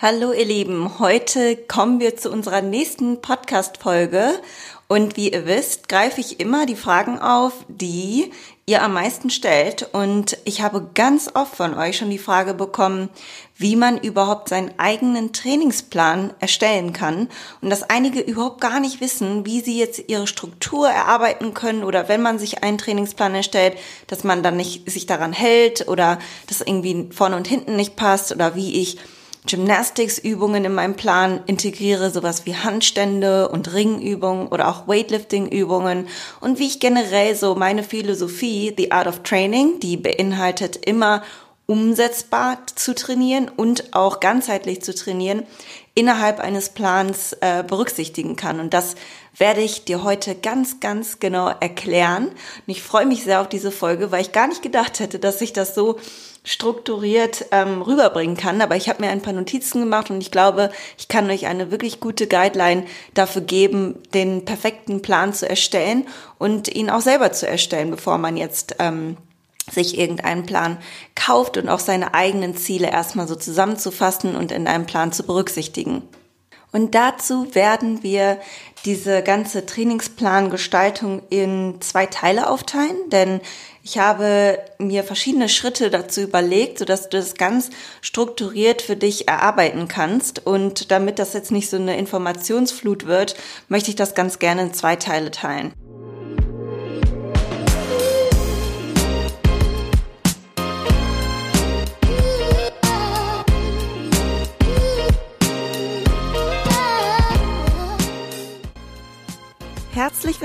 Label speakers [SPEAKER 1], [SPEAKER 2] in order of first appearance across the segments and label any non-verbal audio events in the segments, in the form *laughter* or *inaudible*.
[SPEAKER 1] Hallo ihr Lieben, heute kommen wir zu unserer nächsten Podcast-Folge. Und wie ihr wisst, greife ich immer die Fragen auf, die ihr am meisten stellt. Und ich habe ganz oft von euch schon die Frage bekommen, wie man überhaupt seinen eigenen Trainingsplan erstellen kann. Und dass einige überhaupt gar nicht wissen, wie sie jetzt ihre Struktur erarbeiten können oder wenn man sich einen Trainingsplan erstellt, dass man dann nicht sich daran hält oder dass irgendwie vorne und hinten nicht passt oder wie ich Gymnastics-Übungen in meinem Plan integriere, sowas wie Handstände und Ringübungen oder auch Weightlifting-Übungen und wie ich generell so meine Philosophie, The Art of Training, die beinhaltet immer umsetzbar zu trainieren und auch ganzheitlich zu trainieren, innerhalb eines Plans äh, berücksichtigen kann. Und das werde ich dir heute ganz, ganz genau erklären. Und ich freue mich sehr auf diese Folge, weil ich gar nicht gedacht hätte, dass ich das so strukturiert ähm, rüberbringen kann. Aber ich habe mir ein paar Notizen gemacht und ich glaube, ich kann euch eine wirklich gute Guideline dafür geben, den perfekten Plan zu erstellen und ihn auch selber zu erstellen, bevor man jetzt ähm, sich irgendeinen Plan kauft und auch seine eigenen Ziele erstmal so zusammenzufassen und in einem Plan zu berücksichtigen. Und dazu werden wir diese ganze Trainingsplangestaltung in zwei Teile aufteilen, denn ich habe mir verschiedene Schritte dazu überlegt, sodass du das ganz strukturiert für dich erarbeiten kannst. Und damit das jetzt nicht so eine Informationsflut wird, möchte ich das ganz gerne in zwei Teile teilen.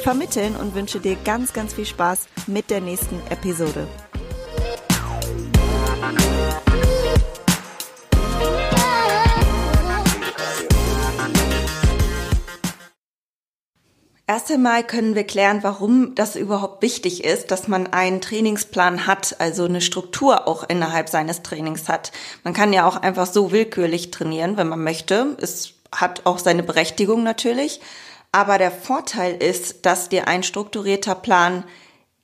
[SPEAKER 1] vermitteln und wünsche dir ganz, ganz viel Spaß mit der nächsten Episode. Erst einmal können wir klären, warum das überhaupt wichtig ist, dass man einen Trainingsplan hat, also eine Struktur auch innerhalb seines Trainings hat. Man kann ja auch einfach so willkürlich trainieren, wenn man möchte. Es hat auch seine Berechtigung natürlich. Aber der Vorteil ist, dass dir ein strukturierter Plan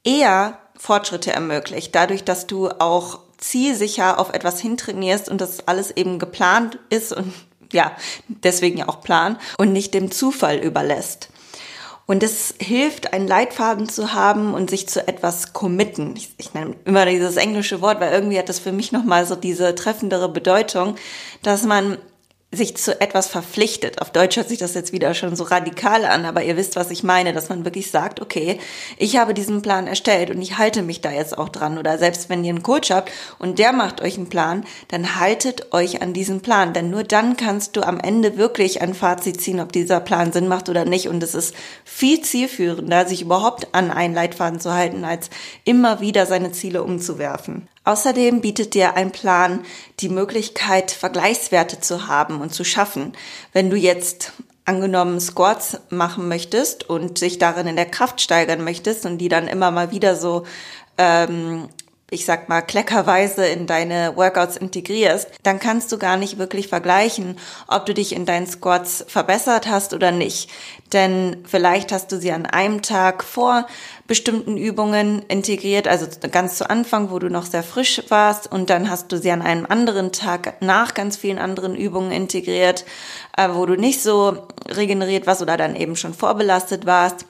[SPEAKER 1] eher Fortschritte ermöglicht, dadurch, dass du auch zielsicher auf etwas hintrainierst und das alles eben geplant ist und ja, deswegen ja auch Plan und nicht dem Zufall überlässt. Und es hilft, einen Leitfaden zu haben und sich zu etwas committen. Ich, ich nenne immer dieses englische Wort, weil irgendwie hat das für mich nochmal so diese treffendere Bedeutung, dass man sich zu etwas verpflichtet. Auf Deutsch hört sich das jetzt wieder schon so radikal an, aber ihr wisst, was ich meine, dass man wirklich sagt, okay, ich habe diesen Plan erstellt und ich halte mich da jetzt auch dran. Oder selbst wenn ihr einen Coach habt und der macht euch einen Plan, dann haltet euch an diesen Plan. Denn nur dann kannst du am Ende wirklich ein Fazit ziehen, ob dieser Plan Sinn macht oder nicht. Und es ist viel zielführender, sich überhaupt an einen Leitfaden zu halten, als immer wieder seine Ziele umzuwerfen. Außerdem bietet dir ein Plan die Möglichkeit, Vergleichswerte zu haben und zu schaffen. Wenn du jetzt angenommen Squats machen möchtest und sich darin in der Kraft steigern möchtest und die dann immer mal wieder so ähm, ich sag mal, kleckerweise in deine Workouts integrierst, dann kannst du gar nicht wirklich vergleichen, ob du dich in deinen Squats verbessert hast oder nicht. Denn vielleicht hast du sie an einem Tag vor bestimmten Übungen integriert, also ganz zu Anfang, wo du noch sehr frisch warst, und dann hast du sie an einem anderen Tag nach ganz vielen anderen Übungen integriert, äh, wo du nicht so regeneriert warst oder dann eben schon vorbelastet warst.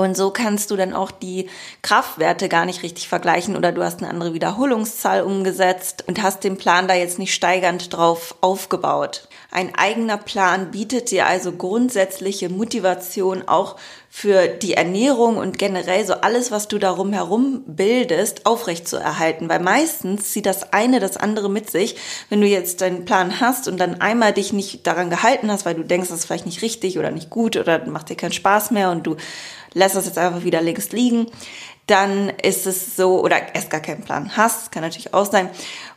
[SPEAKER 1] Und so kannst du dann auch die Kraftwerte gar nicht richtig vergleichen oder du hast eine andere Wiederholungszahl umgesetzt und hast den Plan da jetzt nicht steigernd drauf aufgebaut. Ein eigener Plan bietet dir also grundsätzliche Motivation auch für die Ernährung und generell so alles, was du darum herum bildest, aufrecht zu erhalten. Weil meistens zieht das eine das andere mit sich. Wenn du jetzt deinen Plan hast und dann einmal dich nicht daran gehalten hast, weil du denkst, das ist vielleicht nicht richtig oder nicht gut oder macht dir keinen Spaß mehr und du lässt das jetzt einfach wieder links liegen, dann ist es so, oder erst gar keinen Plan hast, kann natürlich auch sein.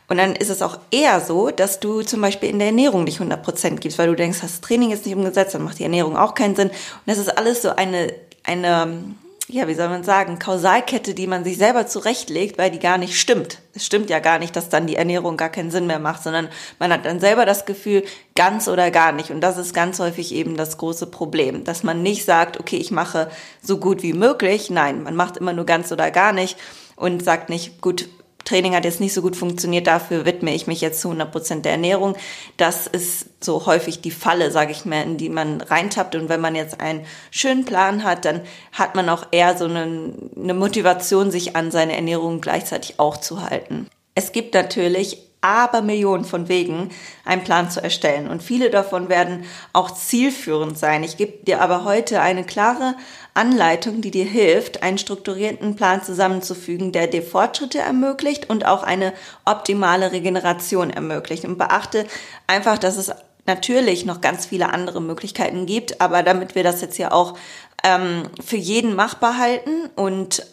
[SPEAKER 1] Und dann ist es auch eher so, dass du zum Beispiel in der Ernährung nicht 100% gibst, weil du denkst, das Training ist nicht umgesetzt, dann macht die Ernährung auch keinen Sinn. Und das ist alles so eine, eine, ja, wie soll man sagen, Kausalkette, die man sich selber zurechtlegt, weil die gar nicht stimmt. Es stimmt ja gar nicht, dass dann die Ernährung gar keinen Sinn mehr macht, sondern man hat dann selber das Gefühl, ganz oder gar nicht. Und das ist ganz häufig eben das große Problem, dass man nicht sagt, okay, ich mache so gut wie möglich. Nein, man macht immer nur ganz oder gar nicht und sagt nicht, gut, Training hat jetzt nicht so gut funktioniert, dafür widme ich mich jetzt zu 100 Prozent der Ernährung. Das ist so häufig die Falle, sage ich mal, in die man reintappt. Und wenn man jetzt einen schönen Plan hat, dann hat man auch eher so eine, eine Motivation, sich an seine Ernährung gleichzeitig auch zu halten. Es gibt natürlich aber Millionen von Wegen, einen Plan zu erstellen. Und viele davon werden auch zielführend sein. Ich gebe dir aber heute eine klare Anleitung, die dir hilft, einen strukturierten Plan zusammenzufügen, der dir Fortschritte ermöglicht und auch eine optimale Regeneration ermöglicht. Und beachte einfach, dass es natürlich noch ganz viele andere Möglichkeiten gibt, aber damit wir das jetzt ja auch ähm, für jeden machbar halten und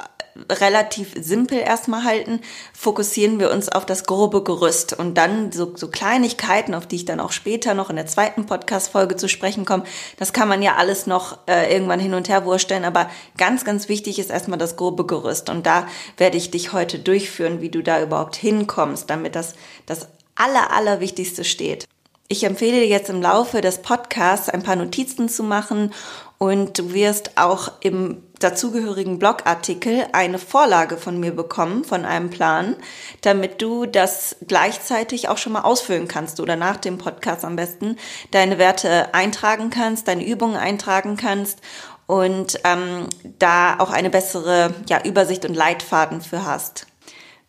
[SPEAKER 1] relativ simpel erstmal halten, fokussieren wir uns auf das grobe Gerüst und dann so, so Kleinigkeiten, auf die ich dann auch später noch in der zweiten Podcast-Folge zu sprechen komme. Das kann man ja alles noch äh, irgendwann hin und her wursteln, aber ganz, ganz wichtig ist erstmal das grobe Gerüst und da werde ich dich heute durchführen, wie du da überhaupt hinkommst, damit das das aller, allerwichtigste steht. Ich empfehle dir jetzt im Laufe des Podcasts ein paar Notizen zu machen und du wirst auch im dazugehörigen Blogartikel eine Vorlage von mir bekommen, von einem Plan, damit du das gleichzeitig auch schon mal ausfüllen kannst oder nach dem Podcast am besten deine Werte eintragen kannst, deine Übungen eintragen kannst und ähm, da auch eine bessere ja, Übersicht und Leitfaden für hast.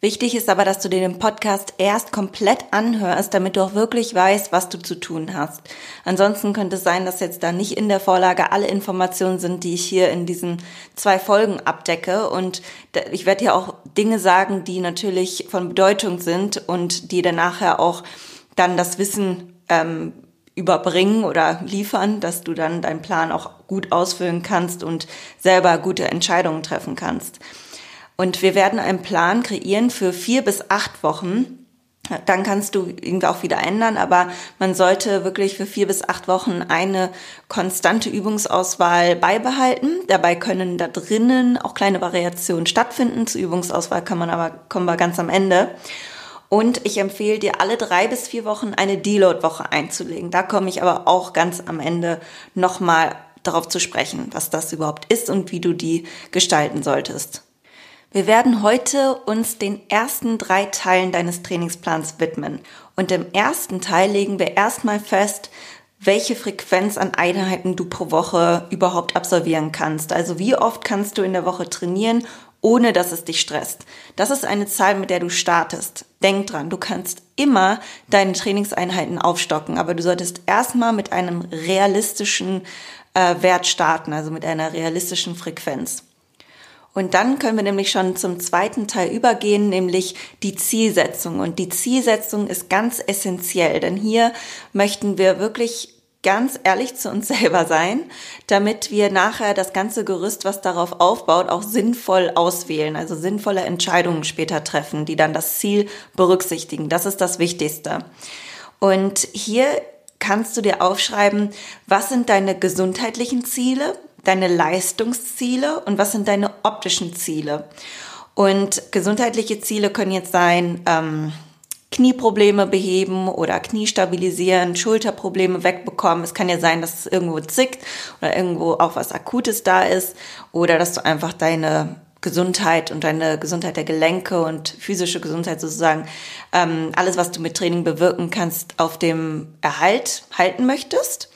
[SPEAKER 1] Wichtig ist aber, dass du dir den Podcast erst komplett anhörst, damit du auch wirklich weißt, was du zu tun hast. Ansonsten könnte es sein, dass jetzt da nicht in der Vorlage alle Informationen sind, die ich hier in diesen zwei Folgen abdecke. Und ich werde dir auch Dinge sagen, die natürlich von Bedeutung sind und die dann nachher auch dann das Wissen ähm, überbringen oder liefern, dass du dann deinen Plan auch gut ausfüllen kannst und selber gute Entscheidungen treffen kannst. Und wir werden einen Plan kreieren für vier bis acht Wochen. Dann kannst du ihn auch wieder ändern, aber man sollte wirklich für vier bis acht Wochen eine konstante Übungsauswahl beibehalten. Dabei können da drinnen auch kleine Variationen stattfinden. Zur Übungsauswahl kann man aber, kommen wir ganz am Ende. Und ich empfehle dir, alle drei bis vier Wochen eine Deload-Woche einzulegen. Da komme ich aber auch ganz am Ende nochmal darauf zu sprechen, was das überhaupt ist und wie du die gestalten solltest. Wir werden heute uns den ersten drei Teilen deines Trainingsplans widmen. Und im ersten Teil legen wir erstmal fest, welche Frequenz an Einheiten du pro Woche überhaupt absolvieren kannst. Also wie oft kannst du in der Woche trainieren, ohne dass es dich stresst. Das ist eine Zahl, mit der du startest. Denk dran, du kannst immer deine Trainingseinheiten aufstocken, aber du solltest erstmal mit einem realistischen äh, Wert starten, also mit einer realistischen Frequenz. Und dann können wir nämlich schon zum zweiten Teil übergehen, nämlich die Zielsetzung. Und die Zielsetzung ist ganz essentiell, denn hier möchten wir wirklich ganz ehrlich zu uns *laughs* selber sein, damit wir nachher das ganze Gerüst, was darauf aufbaut, auch sinnvoll auswählen, also sinnvolle Entscheidungen später treffen, die dann das Ziel berücksichtigen. Das ist das Wichtigste. Und hier kannst du dir aufschreiben, was sind deine gesundheitlichen Ziele, deine Leistungsziele und was sind deine optischen Ziele. Und gesundheitliche Ziele können jetzt sein, ähm, Knieprobleme beheben oder Knie stabilisieren, Schulterprobleme wegbekommen. Es kann ja sein, dass es irgendwo zickt oder irgendwo auch was Akutes da ist oder dass du einfach deine Gesundheit und deine Gesundheit der Gelenke und physische Gesundheit sozusagen, ähm, alles, was du mit Training bewirken kannst, auf dem Erhalt halten möchtest.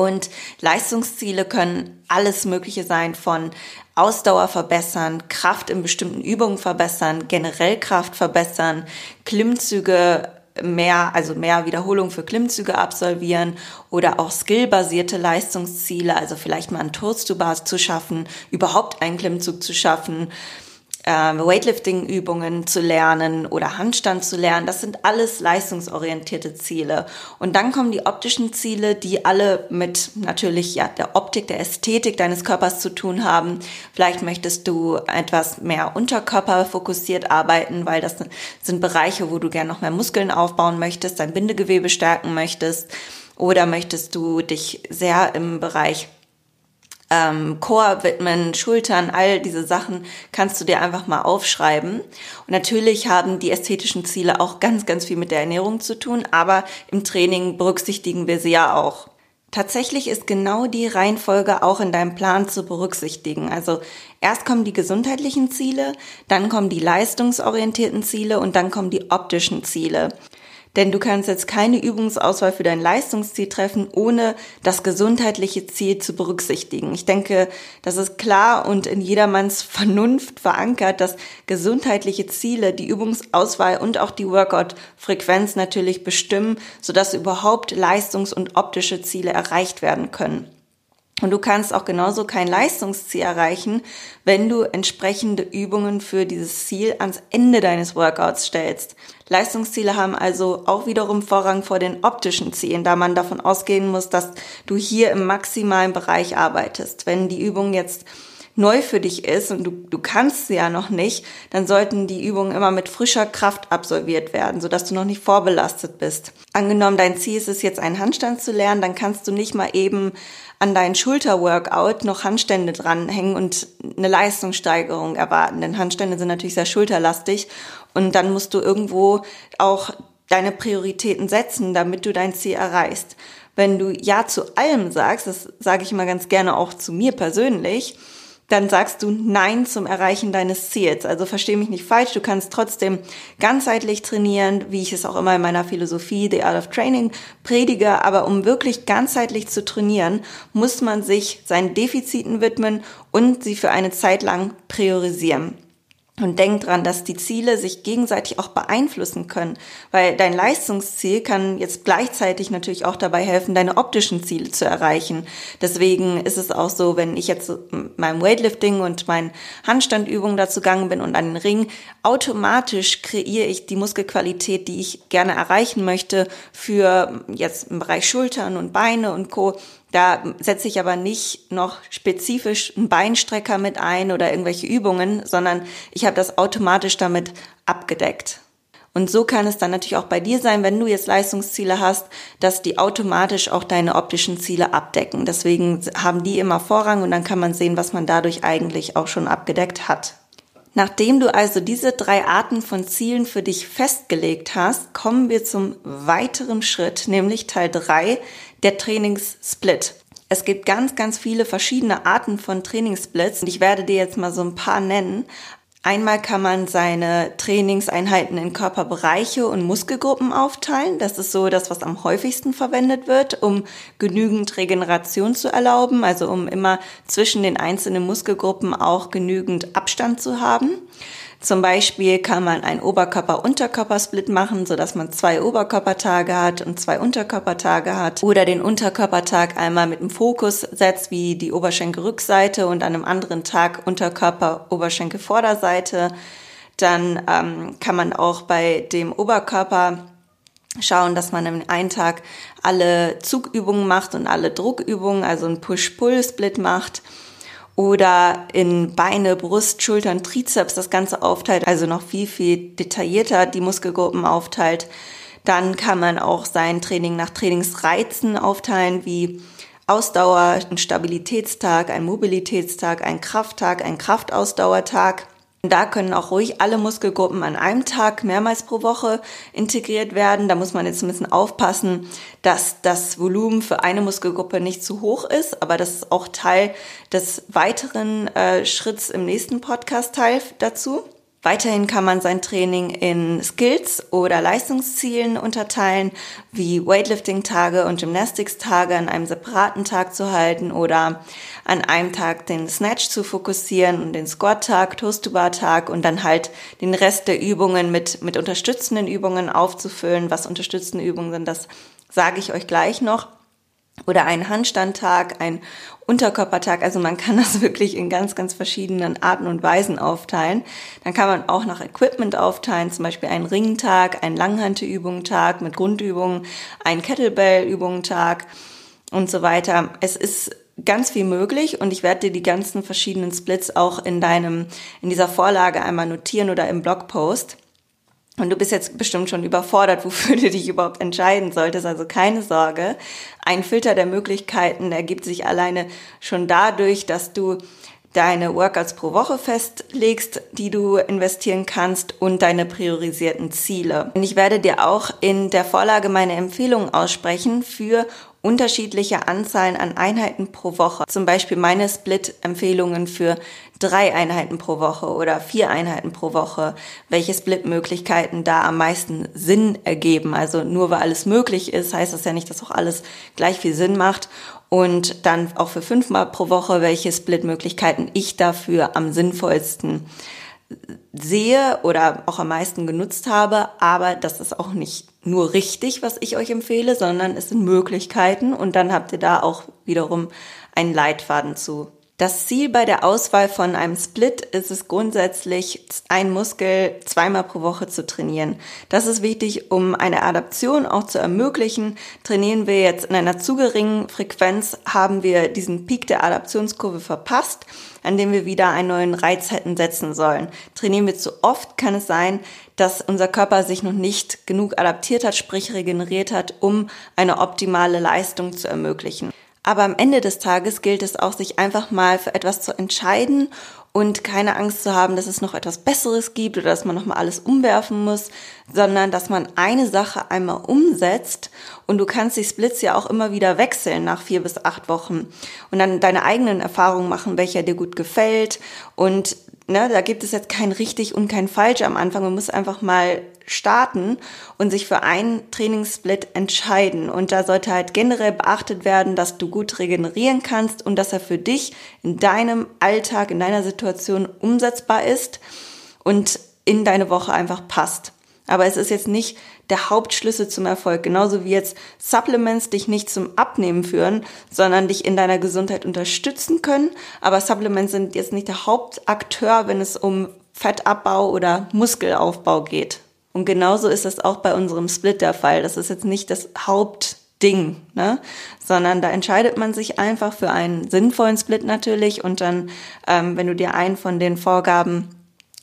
[SPEAKER 1] Und Leistungsziele können alles Mögliche sein von Ausdauer verbessern, Kraft in bestimmten Übungen verbessern, generell Kraft verbessern, Klimmzüge mehr, also mehr Wiederholung für Klimmzüge absolvieren oder auch skillbasierte Leistungsziele, also vielleicht mal einen Toast to Bars zu schaffen, überhaupt einen Klimmzug zu schaffen, Weightlifting-Übungen zu lernen oder Handstand zu lernen. Das sind alles leistungsorientierte Ziele. Und dann kommen die optischen Ziele, die alle mit natürlich ja der Optik, der Ästhetik deines Körpers zu tun haben. Vielleicht möchtest du etwas mehr unterkörperfokussiert arbeiten, weil das sind Bereiche, wo du gerne noch mehr Muskeln aufbauen möchtest, dein Bindegewebe stärken möchtest. Oder möchtest du dich sehr im Bereich ähm, Core widmen, Schultern, all diese Sachen kannst du dir einfach mal aufschreiben. Und natürlich haben die ästhetischen Ziele auch ganz, ganz viel mit der Ernährung zu tun, aber im Training berücksichtigen wir sie ja auch. Tatsächlich ist genau die Reihenfolge auch in deinem Plan zu berücksichtigen. Also erst kommen die gesundheitlichen Ziele, dann kommen die leistungsorientierten Ziele und dann kommen die optischen Ziele. Denn du kannst jetzt keine Übungsauswahl für dein Leistungsziel treffen, ohne das gesundheitliche Ziel zu berücksichtigen. Ich denke, das ist klar und in jedermanns *laughs* Vernunft verankert, dass gesundheitliche Ziele die Übungsauswahl und auch die Workout-Frequenz natürlich bestimmen, sodass überhaupt Leistungs- und optische Ziele erreicht werden können. Und du kannst auch genauso kein Leistungsziel erreichen, wenn du entsprechende Übungen für dieses Ziel ans Ende deines Workouts stellst. Leistungsziele haben also auch wiederum Vorrang vor den optischen Zielen, da man davon ausgehen muss, dass du hier im maximalen Bereich arbeitest. Wenn die Übung jetzt neu für dich ist und du, du kannst sie ja noch nicht, dann sollten die Übungen immer mit frischer Kraft absolviert werden, sodass du noch nicht vorbelastet bist. Angenommen, dein Ziel ist es jetzt, einen Handstand zu lernen, dann kannst du nicht mal eben an dein Schulterworkout noch Handstände dranhängen und eine Leistungssteigerung erwarten. Denn Handstände sind natürlich sehr schulterlastig und dann musst du irgendwo auch deine Prioritäten setzen, damit du dein Ziel erreichst. Wenn du Ja zu allem sagst, das sage ich immer ganz gerne auch zu mir persönlich, dann sagst du Nein zum Erreichen deines Ziels. Also verstehe mich nicht falsch, du kannst trotzdem ganzheitlich trainieren, wie ich es auch immer in meiner Philosophie The Art of Training predige, aber um wirklich ganzheitlich zu trainieren, muss man sich seinen Defiziten widmen und sie für eine Zeit lang priorisieren. Und denk dran, dass die Ziele sich gegenseitig auch beeinflussen können, weil dein Leistungsziel kann jetzt gleichzeitig natürlich auch dabei helfen, deine optischen Ziele zu erreichen. Deswegen ist es auch so, wenn ich jetzt meinem Weightlifting und meinen Handstandübungen dazu gegangen bin und an den Ring, automatisch kreiere ich die Muskelqualität, die ich gerne erreichen möchte für jetzt im Bereich Schultern und Beine und Co da setze ich aber nicht noch spezifisch einen Beinstrecker mit ein oder irgendwelche Übungen, sondern ich habe das automatisch damit abgedeckt. Und so kann es dann natürlich auch bei dir sein, wenn du jetzt Leistungsziele hast, dass die automatisch auch deine optischen Ziele abdecken. Deswegen haben die immer Vorrang und dann kann man sehen, was man dadurch eigentlich auch schon abgedeckt hat. Nachdem du also diese drei Arten von Zielen für dich festgelegt hast, kommen wir zum weiteren Schritt, nämlich Teil drei der Trainingssplit. Es gibt ganz, ganz viele verschiedene Arten von Trainingssplits und ich werde dir jetzt mal so ein paar nennen. Einmal kann man seine Trainingseinheiten in Körperbereiche und Muskelgruppen aufteilen. Das ist so das, was am häufigsten verwendet wird, um genügend Regeneration zu erlauben, also um immer zwischen den einzelnen Muskelgruppen auch genügend Abstand zu haben. Zum Beispiel kann man einen Oberkörper-Unterkörper-Split machen, so dass man zwei Oberkörpertage hat und zwei Unterkörpertage hat. Oder den Unterkörpertag einmal mit dem Fokus setzt, wie die Oberschenkelrückseite und an einem anderen Tag Unterkörper-Oberschenkel-Vorderseite. Dann ähm, kann man auch bei dem Oberkörper schauen, dass man im einen Tag alle Zugübungen macht und alle Druckübungen, also ein Push-Pull-Split macht oder in Beine, Brust, Schultern, Trizeps das Ganze aufteilt, also noch viel, viel detaillierter die Muskelgruppen aufteilt. Dann kann man auch sein Training nach Trainingsreizen aufteilen, wie Ausdauer, ein Stabilitätstag, ein Mobilitätstag, ein Krafttag, ein Kraftausdauertag. Da können auch ruhig alle Muskelgruppen an einem Tag mehrmals pro Woche integriert werden. Da muss man jetzt ein bisschen aufpassen, dass das Volumen für eine Muskelgruppe nicht zu hoch ist, aber das ist auch Teil des weiteren äh, Schritts im nächsten Podcast-Teil dazu. Weiterhin kann man sein Training in Skills oder Leistungszielen unterteilen, wie Weightlifting-Tage und Gymnastics-Tage an einem separaten Tag zu halten oder an einem Tag den Snatch zu fokussieren und den Squat-Tag, Toast-to-Bar-Tag und dann halt den Rest der Übungen mit, mit unterstützenden Übungen aufzufüllen. Was unterstützende Übungen sind, das sage ich euch gleich noch. Oder einen Handstandtag, ein Unterkörpertag. Also man kann *laughs* das wirklich in ganz, ganz verschiedenen Arten und Weisen aufteilen. Dann kann man auch nach Equipment aufteilen, zum Beispiel einen Ringtag, einen Langhantelübungentag mit Grundübungen, einen Kettlebell-Übungentag und so weiter. Es ist ganz viel möglich und ich werde dir die ganzen verschiedenen Splits auch in deinem, in dieser Vorlage einmal notieren oder im Blogpost. Und du bist jetzt bestimmt schon überfordert, wofür *laughs* du dich überhaupt entscheiden solltest. Also keine Sorge. Ein Filter der Möglichkeiten ergibt sich alleine schon dadurch, dass du deine Workouts pro Woche festlegst, die du investieren kannst und deine priorisierten Ziele. Und ich werde dir auch in der Vorlage meine Empfehlungen aussprechen für unterschiedliche Anzahlen an Einheiten pro Woche. Zum Beispiel meine Split-Empfehlungen für drei Einheiten pro Woche oder vier Einheiten pro Woche, welche Split-Möglichkeiten da am meisten Sinn ergeben. Also nur weil alles möglich ist, heißt das ja nicht, dass auch alles gleich viel Sinn macht. Und dann auch für fünfmal pro Woche, welche Split-Möglichkeiten ich dafür am sinnvollsten sehe oder auch am meisten genutzt habe. Aber das ist auch nicht nur richtig, was ich euch empfehle, sondern es sind Möglichkeiten und dann habt ihr da auch wiederum einen Leitfaden zu. Das Ziel bei der Auswahl von einem Split ist es grundsätzlich, einen Muskel zweimal pro Woche zu trainieren. Das ist wichtig, um eine Adaption auch zu ermöglichen. Trainieren wir jetzt in einer zu geringen Frequenz, haben wir diesen Peak der Adaptionskurve verpasst, an dem wir wieder einen neuen Reiz hätten setzen sollen. Trainieren wir zu oft, kann es sein, dass unser Körper sich noch nicht genug adaptiert hat, sprich regeneriert hat, um eine optimale Leistung zu ermöglichen. Aber am Ende des Tages gilt es auch, sich einfach mal für etwas zu entscheiden und keine Angst zu haben, dass es noch etwas Besseres gibt oder dass man nochmal alles umwerfen muss, sondern dass man eine Sache einmal umsetzt und du kannst die Splits ja auch immer wieder wechseln nach vier bis acht Wochen und dann deine eigenen Erfahrungen machen, welcher dir gut gefällt und ne, da gibt es jetzt kein richtig und kein falsch am Anfang. Man muss einfach mal starten und sich für einen Trainingssplit entscheiden. Und da sollte halt generell beachtet werden, dass du gut regenerieren kannst und dass er für dich in deinem Alltag, in deiner Situation umsetzbar ist und in deine Woche einfach passt. Aber es ist jetzt nicht der Hauptschlüssel zum Erfolg. Genauso wie jetzt Supplements dich nicht zum Abnehmen führen, sondern dich in deiner Gesundheit unterstützen können. Aber Supplements sind jetzt nicht der Hauptakteur, wenn es um Fettabbau oder Muskelaufbau geht. Und genauso ist es auch bei unserem Split der Fall. Das ist jetzt nicht das Hauptding, ne? sondern da entscheidet man sich einfach für einen sinnvollen Split natürlich und dann, ähm, wenn du dir einen von den Vorgaben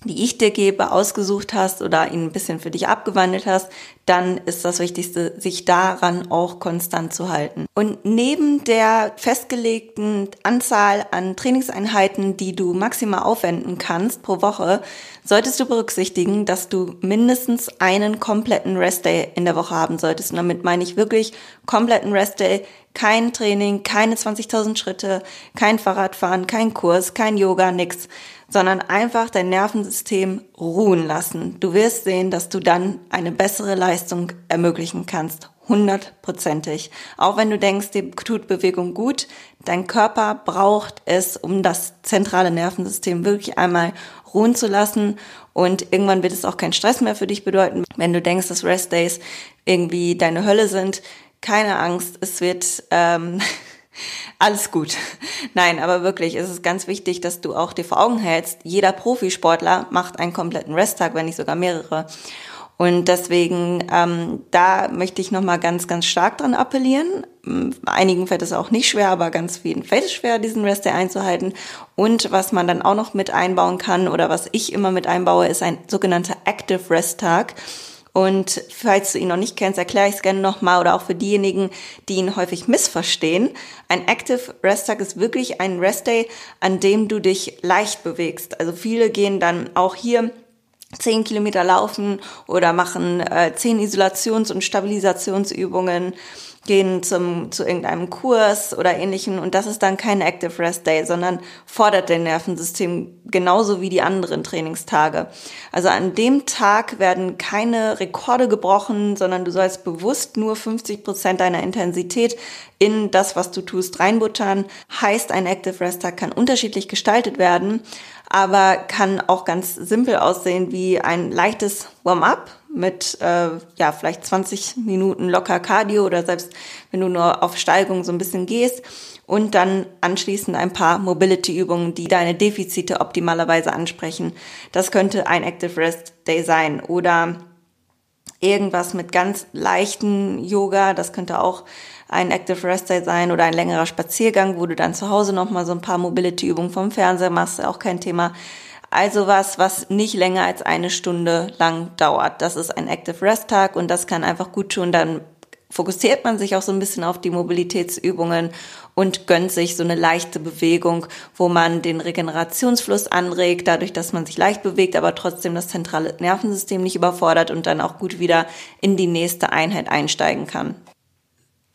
[SPEAKER 1] die ich dir gebe, ausgesucht hast oder ihn ein bisschen für dich abgewandelt hast, dann ist das Wichtigste, sich daran auch konstant zu halten. Und neben der festgelegten Anzahl an Trainingseinheiten, die du maximal aufwenden kannst pro Woche, solltest du berücksichtigen, dass du mindestens einen kompletten Restday in der Woche haben solltest. Und damit meine ich wirklich kompletten Restday, kein Training, keine 20.000 Schritte, kein Fahrradfahren, kein Kurs, kein Yoga, nix sondern einfach dein Nervensystem ruhen lassen. Du wirst sehen, dass du dann eine bessere Leistung ermöglichen kannst. Hundertprozentig. Auch wenn du denkst, dir tut Bewegung gut, dein Körper braucht es, um das zentrale Nervensystem wirklich einmal ruhen zu lassen. Und irgendwann wird es auch kein Stress mehr für dich bedeuten. Wenn du denkst, dass Rest Days irgendwie deine Hölle sind, keine Angst, es wird ähm, *laughs* alles gut. Nein, aber wirklich, es ist ganz wichtig, dass du auch dir vor Augen hältst, jeder Profisportler macht einen kompletten Resttag, wenn nicht sogar mehrere. Und deswegen, ähm, da möchte ich nochmal ganz, ganz stark dran appellieren. Einigen fällt es auch nicht schwer, aber ganz vielen fällt es schwer, diesen Rest einzuhalten. Und was man dann auch noch mit einbauen kann oder was ich immer mit einbaue, ist ein sogenannter Active Rest Tag. Und falls du ihn noch nicht kennst, erkläre ich es gerne nochmal oder auch für diejenigen, die ihn häufig missverstehen. Ein Active Rest Tag ist wirklich ein Rest Day, an dem du dich leicht bewegst. Also viele gehen dann auch hier zehn Kilometer laufen oder machen äh, zehn Isolations- und Stabilisationsübungen gehen zum, zu irgendeinem Kurs oder ähnlichem und das ist dann kein Active Rest Day, sondern fordert dein Nervensystem genauso wie die anderen Trainingstage. Also an dem Tag werden keine Rekorde gebrochen, sondern du sollst bewusst nur 50 Prozent deiner Intensität in das, was du tust, reinbuttern. Heißt, ein Active Rest Tag kann unterschiedlich gestaltet werden, aber kann auch ganz simpel aussehen wie ein leichtes Warm-up mit äh, ja vielleicht 20 Minuten locker Cardio oder selbst wenn du nur auf Steigung so ein bisschen gehst und dann anschließend ein paar Mobility-Übungen, die deine Defizite optimalerweise ansprechen. Das könnte ein Active Rest Day sein oder irgendwas mit ganz leichten Yoga, das könnte auch ein Active Rest Day sein oder ein längerer Spaziergang, wo du dann zu Hause nochmal so ein paar Mobility-Übungen vom Fernseher machst, auch kein Thema. Also was, was nicht länger als eine Stunde lang dauert. Das ist ein Active Rest Tag und das kann einfach gut tun. Dann fokussiert man sich auch so ein bisschen auf die Mobilitätsübungen und gönnt sich so eine leichte Bewegung, wo man den Regenerationsfluss anregt, dadurch, dass man sich leicht bewegt, aber trotzdem das zentrale Nervensystem nicht überfordert und dann auch gut wieder in die nächste Einheit einsteigen kann.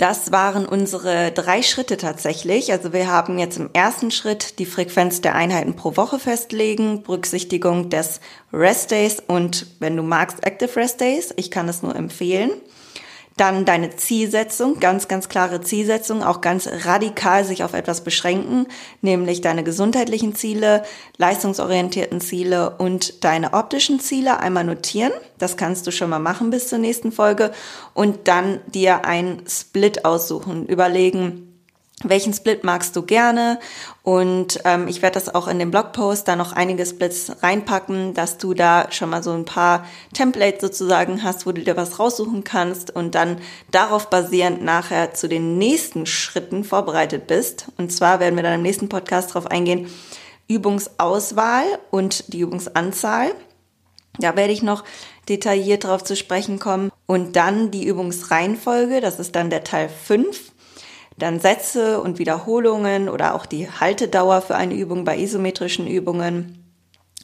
[SPEAKER 1] Das waren unsere drei Schritte tatsächlich. Also wir haben jetzt im ersten Schritt die Frequenz der Einheiten pro Woche festlegen, Berücksichtigung des Rest Days und wenn du magst Active Rest Days. Ich kann es nur empfehlen. Dann deine Zielsetzung, ganz, ganz klare Zielsetzung, auch ganz radikal sich auf etwas beschränken, nämlich deine gesundheitlichen Ziele, leistungsorientierten Ziele und deine optischen Ziele einmal notieren. Das kannst du schon mal machen bis zur nächsten Folge und dann dir ein Split aussuchen, überlegen, welchen Split magst du gerne? Und ähm, ich werde das auch in dem Blogpost da noch einige Splits reinpacken, dass du da schon mal so ein paar Templates sozusagen hast, wo du dir was raussuchen kannst und dann darauf basierend nachher zu den nächsten Schritten vorbereitet bist. Und zwar werden wir dann im nächsten Podcast darauf eingehen, Übungsauswahl und die Übungsanzahl. Da werde ich noch detailliert darauf zu sprechen kommen. Und dann die Übungsreihenfolge, das ist dann der Teil 5 dann Sätze und Wiederholungen oder auch die Haltedauer für eine Übung bei isometrischen Übungen,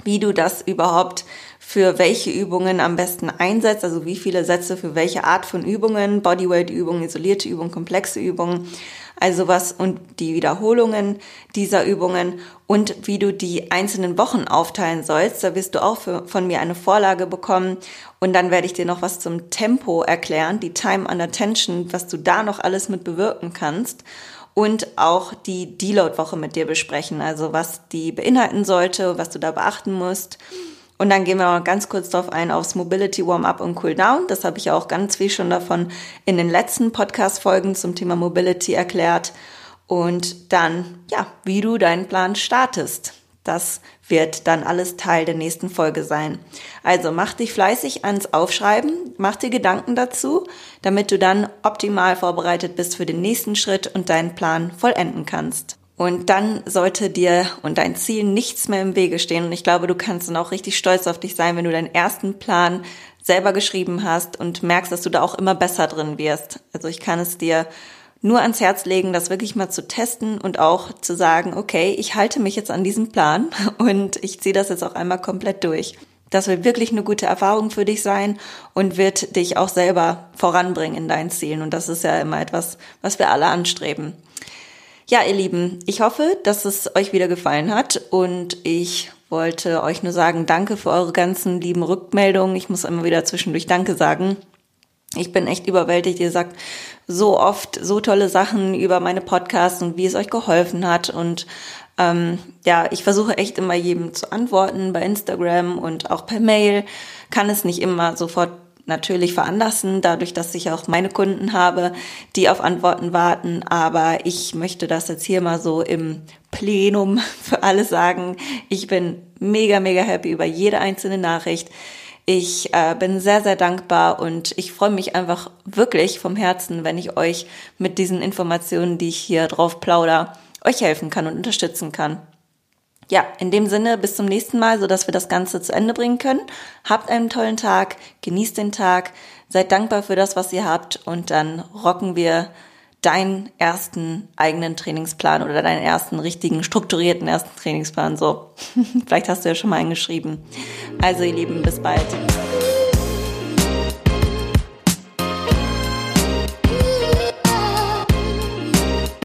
[SPEAKER 1] wie du das überhaupt für welche Übungen am besten einsetzt, also wie viele Sätze für welche Art von Übungen, Bodyweight-Übungen, isolierte Übungen, komplexe Übungen also was und die Wiederholungen dieser Übungen und wie du die einzelnen Wochen aufteilen sollst. Da wirst du auch für, von mir eine Vorlage bekommen und dann werde ich dir noch was zum Tempo erklären, die Time under Tension, was du da noch alles mit bewirken kannst und auch die Deload-Woche mit dir besprechen, also was die beinhalten sollte, was du da beachten musst. Und dann gehen wir noch ganz kurz darauf ein, aufs Mobility Warm-up und Cool-Down. Das habe ich ja auch ganz viel schon davon in den letzten Podcast-Folgen zum Thema Mobility erklärt. Und dann, ja, wie du deinen Plan startest. Das wird dann alles Teil der nächsten Folge sein. Also mach dich fleißig ans Aufschreiben, mach dir Gedanken dazu, damit du dann optimal vorbereitet bist für den nächsten Schritt und deinen Plan vollenden kannst. Und dann sollte dir und dein Ziel nichts mehr im Wege stehen. Und ich glaube, du kannst dann auch richtig stolz auf dich sein, wenn du deinen ersten Plan selber geschrieben hast und merkst, dass du da auch immer besser drin wirst. Also ich kann es dir nur ans Herz legen, das wirklich mal zu testen und auch zu sagen, okay, ich halte mich jetzt an diesem Plan *laughs* und ich ziehe das jetzt auch einmal komplett durch. Das wird wirklich eine gute Erfahrung für dich sein und wird dich auch selber voranbringen in deinen Zielen. Und das ist ja immer etwas, was wir alle anstreben. Ja, ihr Lieben, ich hoffe, dass es euch wieder gefallen hat und ich wollte euch nur sagen, danke für eure ganzen lieben Rückmeldungen. Ich muss immer wieder zwischendurch Danke sagen. Ich bin echt überwältigt. Ihr sagt so oft so tolle Sachen über meine Podcasts und wie es euch geholfen hat. Und ähm, ja, ich versuche echt immer jedem zu antworten bei Instagram und auch per Mail. Kann es nicht immer sofort natürlich veranlassen, dadurch, dass ich auch meine Kunden habe, die auf Antworten warten. Aber ich möchte das jetzt hier mal so im Plenum *laughs* für alle sagen. Ich bin mega, mega happy über jede einzelne Nachricht. Ich äh, bin sehr, sehr dankbar und ich freue mich einfach wirklich vom Herzen, wenn ich euch mit diesen Informationen, die ich hier drauf plauder, euch helfen kann und unterstützen kann. Ja, in dem Sinne, bis zum nächsten Mal, sodass wir das Ganze zu Ende bringen können. Habt einen tollen Tag, genießt den Tag, seid dankbar für das, was ihr habt und dann rocken wir deinen ersten eigenen Trainingsplan oder deinen ersten richtigen, strukturierten ersten Trainingsplan. So, *laughs* vielleicht hast du ja schon mal einen geschrieben. Also ihr Lieben, bis bald.